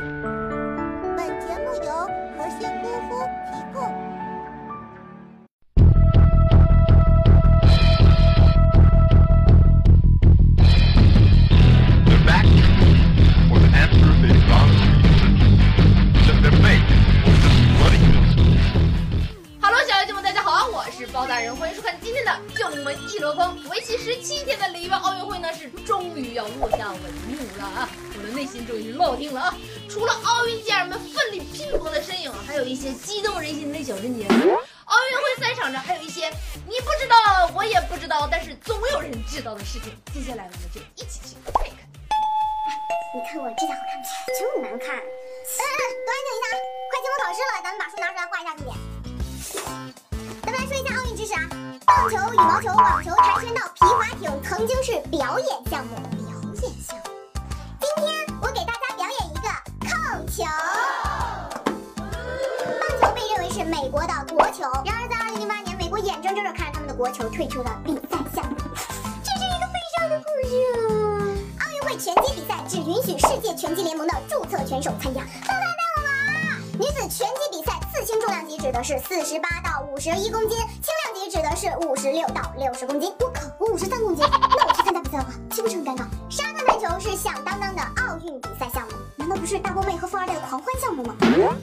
本节目由核心功夫提供。Hello，小妖精们，大家好，我是包大人，欢迎收看今天的《就这么一轮风》。为期17天的里约奥运会呢，是终于要落下帷幕了啊，我的内心终于落定了啊。除了奥运健儿们奋力拼搏的身影，还有一些激动人心的小瞬间。奥运会赛场上还有一些你不知道，我也不知道，但是总有人知道的事情。接下来我们就一起去看一看。你看我这家伙看不起来，真难看。嗯嗯，都安静一下！快期末考试了，咱们把书拿出来画一下重点。咱们来说一下奥运知识啊，棒球、羽毛球、网球、跆拳道、皮划艇曾经是表演项目。表演项目。国的国球，然而在2008年，美国眼睁睁地看着他们的国球退出了比赛项目。这是一个悲伤的故事啊！奥运会拳击比赛只允许世界拳击联盟的注册选手参加。都来带我玩！女子拳击比赛次轻重量级指的是四十八到五十一公斤，轻量级指的是五十六到六十公斤。我靠，我五十三公斤，那我去参加比赛的话，岂不是很尴尬？沙滩排球是响当当的奥运比赛项目，难道不是大波妹和富二代的狂欢项目吗？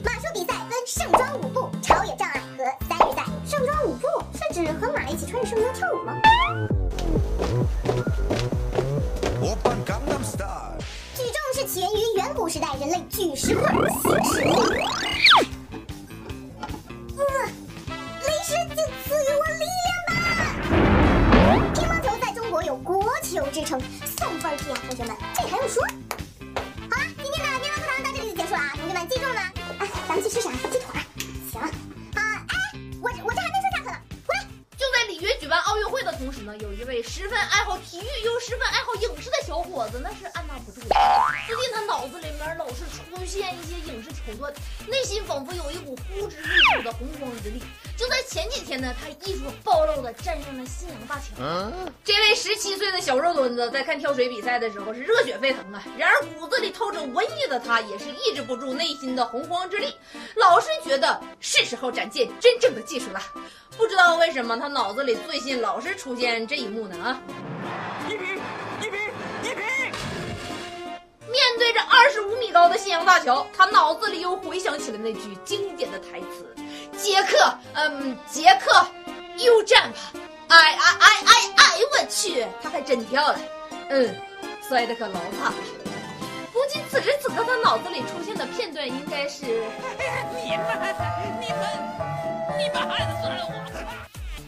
马术比赛分盛装舞步、手野障碍和三日赛盛装舞步，是指和马一起穿着盛装跳舞吗？举重是起源于远古时代人类举石块、撕石头。嗯，雷石就赐予我力量吧！乒乓球在中国有国球之称，送分题啊，同学们，这还用说？好了，今天的乒乓课堂到这里就结束了啊，同学们记住了吗？哎，咱们去吃啥？有一位十分爱好体育又十分爱好影视的小伙子，那是按捺不住了。最近他脑子里面老是出现一些影视桥段，内心仿佛有一股呼之欲出的洪荒之力。就在前几天呢，他艺术暴露的站上了信阳大桥。这位十七岁的小肉墩子在看跳水比赛的时候是热血沸腾啊！然而骨子里透着文艺的他也是抑制不住内心的洪荒之力，老是觉得是时候展现真正的技术了。不知道为什么他脑子里最近老是出现这一幕呢啊！他脑子里又回想起了那句经典的台词：“杰克，嗯，杰克，，U jump，！” 哎哎哎哎哎，我去，他还真跳了，嗯，摔得可老惨了。估计此时此刻他脑子里出现的片段应该是。你们你们你们还是算了我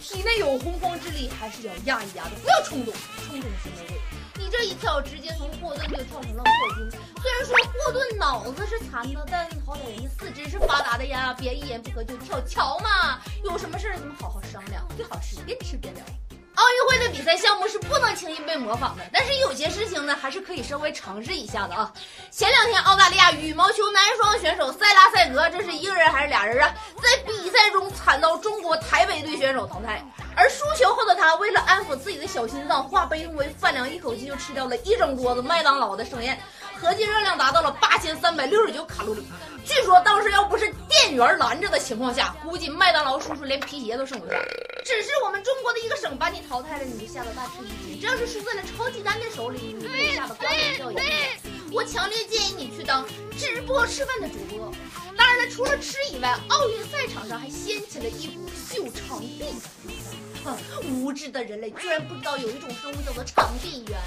体内有洪荒之力，还是要压一压的，不要冲动，冲动是没味。这一跳，直接从霍顿就跳成了霍金。虽然说霍顿脑子是残的，但好歹人家四肢是发达的呀，别一言不合就跳桥嘛。有什么事儿咱们好好商量，最好是边吃边聊。奥运会的比赛项目是不能轻易被模仿的，但是有些事情呢，还是可以稍微尝试一下的啊。前两天，澳大利亚羽毛球男双选手塞拉塞格，这是一个人还是俩人啊？在比赛中惨遭中国台北队选手淘汰，而输球后的他，为了安抚自己的小心脏，化悲痛为饭量，一口气就吃掉了一整桌子麦当劳的盛宴，合计热量达到了八千三百六十九卡路里。据说当时要不是店员拦着的情况下，估计麦当劳叔叔连皮鞋都剩不下。只是我们中国的一个省把你淘汰了，你就吓得大吃一惊。这要是输在了超级丹的手里，你会吓得光头掉眼泪。我强烈建议你去当直播吃饭的主播。除了吃以外，奥运赛场上还掀起了一股秀场地的比赛。哼，无知的人类居然不知道有一种生物叫做场地猿。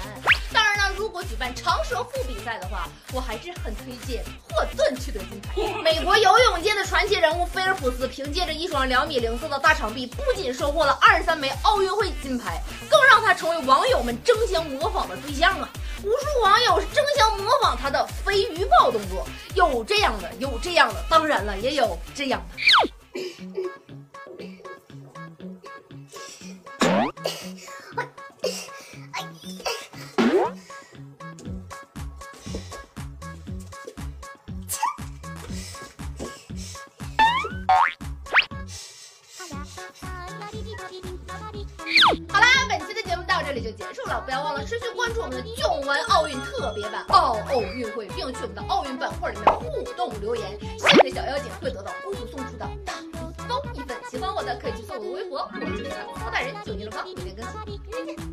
当然了，如果举办长舌妇比赛的话，我还是很推荐霍顿去得金牌。美国游泳界的传奇人物菲尔普斯凭借着一双两米零四的大长臂，不仅收获了二十三枚奥运会金牌，更让他成为网友们争相模仿的对象啊！无数网友是争相模仿他的飞鱼抱动作，有这样的，有这样的，当然了，也有这样的。好啦，本期的里就结束了，不要忘了持续关注我们的囧文奥运特别版奥奥运会，并去我们的奥运板块里面互动留言，新的小妖精会得到姑姑送出的大礼包一份。喜欢我的可以去搜我的微博，我就是曹大人，九年了吗，每天更新，明天见。